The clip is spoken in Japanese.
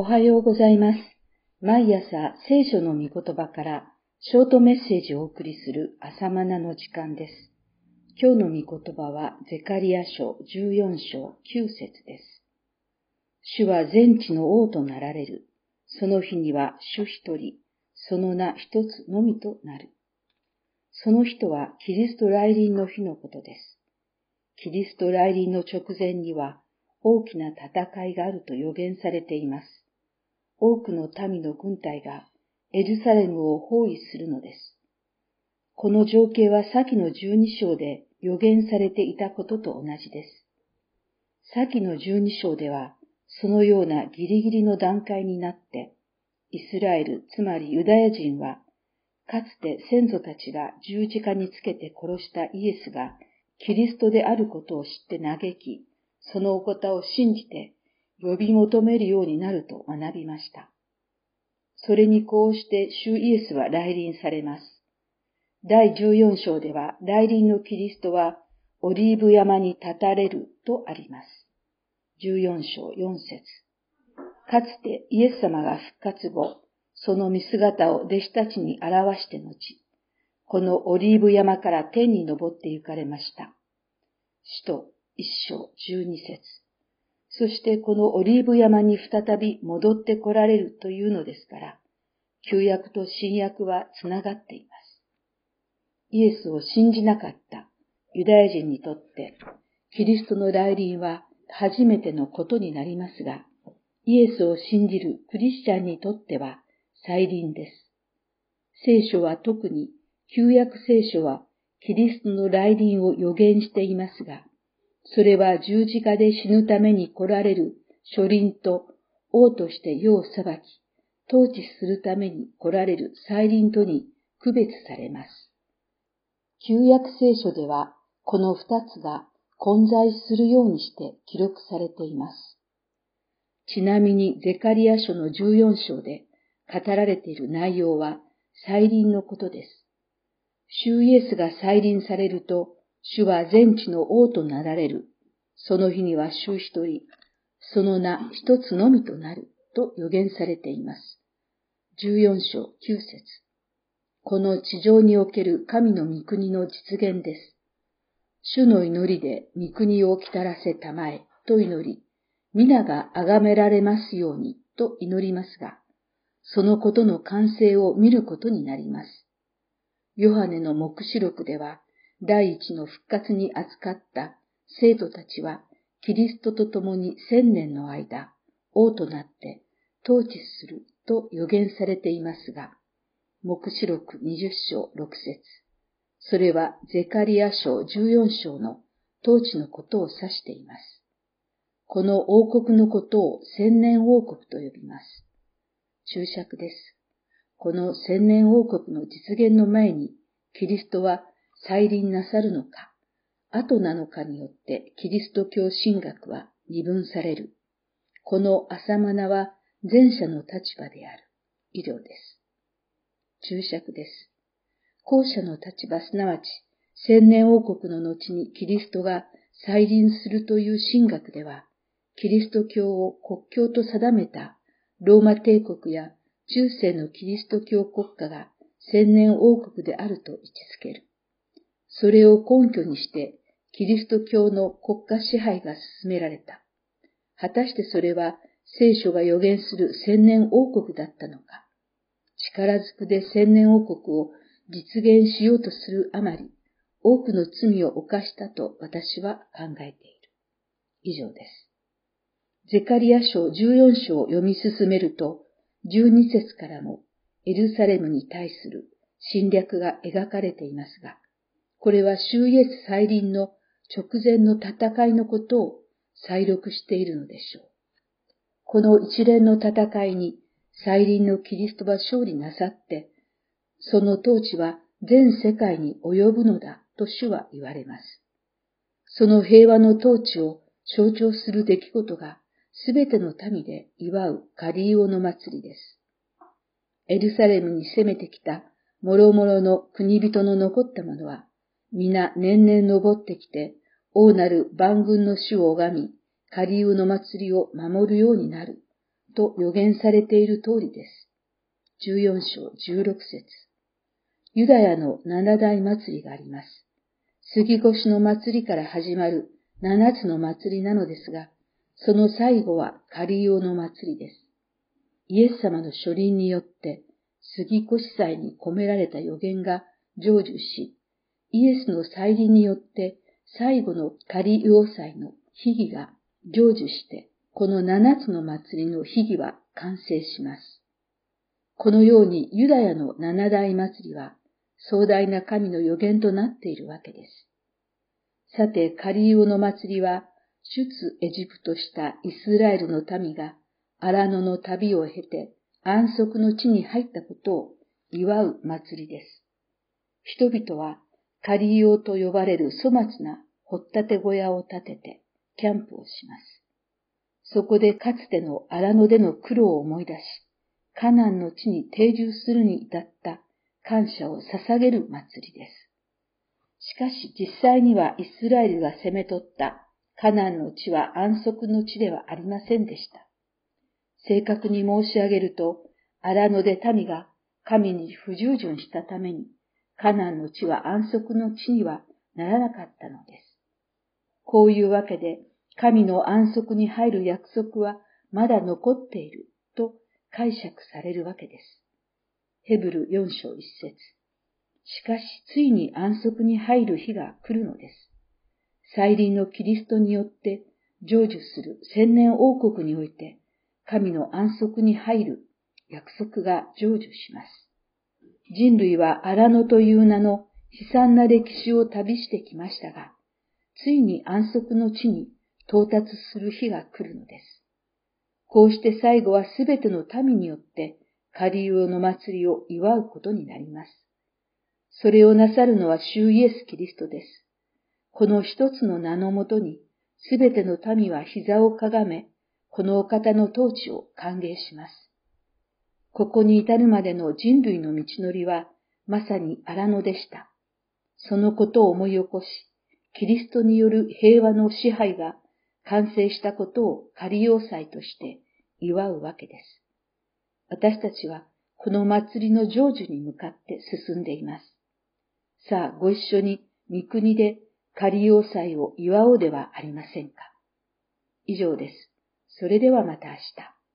おはようございます。毎朝聖書の御言葉からショートメッセージをお送りする朝マナの時間です。今日の御言葉はゼカリア書14章9節です。主は全地の王となられる。その日には主一人、その名一つのみとなる。その人はキリスト来臨の日のことです。キリスト来臨の直前には大きな戦いがあると予言されています。多くの民の軍隊がエルサレムを包囲するのです。この情景は先の十二章で予言されていたことと同じです。先の十二章では、そのようなギリギリの段階になって、イスラエル、つまりユダヤ人は、かつて先祖たちが十字架につけて殺したイエスがキリストであることを知って嘆き、そのお方を信じて呼び求めるようになると学びました。それにこうして主イエスは来臨されます。第14章では来臨のキリストはオリーブ山に立たれるとあります。14章4節かつてイエス様が復活後、その見姿を弟子たちに表して後、このオリーブ山から天に登って行かれました。使徒一章十二節そしてこのオリーブ山に再び戻って来られるというのですから、旧約と新約はつながっています。イエスを信じなかったユダヤ人にとって、キリストの来臨は初めてのことになりますが、イエスを信じるクリスチャンにとっては再臨です。聖書は特に、旧約聖書はキリストの来臨を予言していますが、それは十字架で死ぬために来られる初輪と王として世を裁き、統治するために来られる再臨とに区別されます。旧約聖書ではこの二つが混在するようにして記録されています。ちなみにゼカリア書の14章で語られている内容は再臨のことです。主イエスが再臨されると、主は全地の王となられる。その日には主一人、その名一つのみとなると予言されています。14章9節この地上における神の御国の実現です。主の祈りで御国をきたらせたまえと祈り、皆が崇められますようにと祈りますが、そのことの完成を見ることになります。ヨハネの目視録では、第一の復活に扱った生徒たちは、キリストと共に千年の間、王となって統治すると予言されていますが、目視録20章6節それはゼカリア書14章の統治のことを指しています。この王国のことを千年王国と呼びます。注釈です。この千年王国の実現の前に、キリストは再臨なさるのか、後なのかによってキリスト教神学は二分される。この朝マナは前者の立場である。医療です。注釈です。後者の立場、すなわち、千年王国の後にキリストが再臨するという神学では、キリスト教を国教と定めたローマ帝国や中世のキリスト教国家が千年王国であると位置づける。それを根拠にして、キリスト教の国家支配が進められた。果たしてそれは聖書が予言する千年王国だったのか。力ずくで千年王国を実現しようとするあまり、多くの罪を犯したと私は考えている。以上です。ゼカリア書14章を読み進めると、12節からもエルサレムに対する侵略が描かれていますが、これは主イエス再臨の直前の戦いのことを再録しているのでしょう。この一連の戦いに再臨のキリストは勝利なさって、その統治は全世界に及ぶのだと主は言われます。その平和の統治を象徴する出来事がすべての民で祝うカリーオの祭りです。エルサレムに攻めてきた諸々の国人の残った者は、皆年々登ってきて、王なる万軍の主を拝み、カリウの祭りを守るようになる、と予言されている通りです。14章16節ユダヤの七大祭りがあります。杉越の祭りから始まる七つの祭りなのですが、その最後はカリオの祭りです。イエス様の書輪によって杉越祭に込められた予言が成就し、イエスの再臨によって最後のカリオ祭の秘儀が成就して、この七つの祭りの秘儀は完成します。このようにユダヤの七大祭りは壮大な神の予言となっているわけです。さて、カリウオの祭りは、出エジプトしたイスラエルの民が荒野の旅を経て安息の地に入ったことを祝う祭りです。人々はカリオと呼ばれる粗末な掘ったて小屋を建ててキャンプをします。そこでかつての荒野での苦労を思い出し、カナンの地に定住するに至った感謝を捧げる祭りです。しかし実際にはイスラエルが攻め取ったカナンの地は安息の地ではありませんでした。正確に申し上げると、荒野で民が神に不従順したために、カナンの地は安息の地にはならなかったのです。こういうわけで、神の安息に入る約束はまだ残っていると解釈されるわけです。ヘブル4章1節しかし、ついに安息に入る日が来るのです。再臨のキリストによって成就する千年王国において、神の安息に入る約束が成就します。人類は荒野という名の悲惨な歴史を旅してきましたが、ついに安息の地に到達する日が来るのです。こうして最後はすべての民によってカリウオの祭りを祝うことになります。それをなさるのは主イエス・キリストです。この一つの名のもとに、すべての民は膝をかがめ、このお方の統治を歓迎します。ここに至るまでの人類の道のりは、まさに荒野でした。そのことを思い起こし、キリストによる平和の支配が完成したことを仮要塞として祝うわけです。私たちはこの祭りの成就に向かって進んでいます。さあ、ご一緒に御国で仮要塞を祝おうではありませんか。以上です。それではまた明日。